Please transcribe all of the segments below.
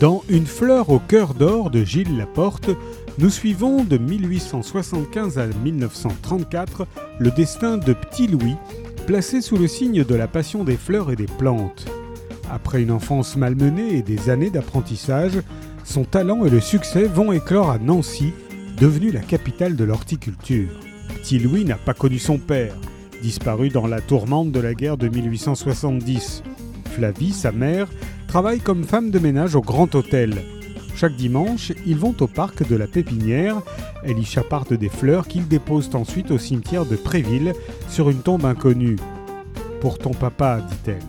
Dans Une fleur au cœur d'or de Gilles Laporte, nous suivons de 1875 à 1934 le destin de Petit Louis, placé sous le signe de la passion des fleurs et des plantes. Après une enfance malmenée et des années d'apprentissage, son talent et le succès vont éclore à Nancy, devenue la capitale de l'horticulture. Petit Louis n'a pas connu son père, disparu dans la tourmente de la guerre de 1870. Flavie, sa mère, travaille comme femme de ménage au Grand Hôtel. Chaque dimanche, ils vont au parc de la Pépinière. Elle y chaparde des fleurs qu'ils déposent ensuite au cimetière de Préville sur une tombe inconnue. Pour ton papa, dit-elle.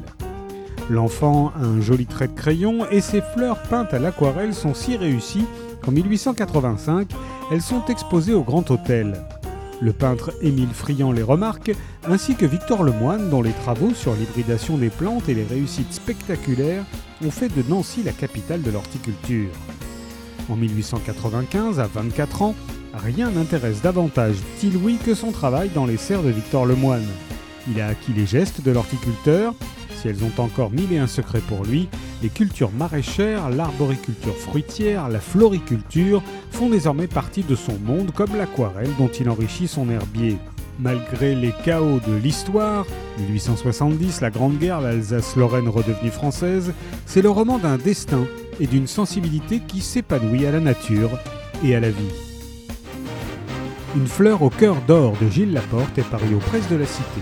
L'enfant a un joli trait de crayon et ses fleurs peintes à l'aquarelle sont si réussies qu'en 1885, elles sont exposées au Grand Hôtel. Le peintre Émile Friand les remarque, ainsi que Victor Lemoine, dont les travaux sur l'hybridation des plantes et les réussites spectaculaires ont fait de Nancy la capitale de l'horticulture. En 1895, à 24 ans, rien n'intéresse davantage Petit Louis que son travail dans les serres de Victor Lemoine. Il a acquis les gestes de l'horticulteur, si elles ont encore mille et un secrets pour lui, les cultures maraîchères, l'arboriculture fruitière, la floriculture font désormais partie de son monde comme l'aquarelle dont il enrichit son herbier. Malgré les chaos de l'histoire, 1870, la Grande Guerre, l'Alsace-Lorraine redevenue française, c'est le roman d'un destin et d'une sensibilité qui s'épanouit à la nature et à la vie. Une fleur au cœur d'or de Gilles Laporte est paru aux presses de la Cité.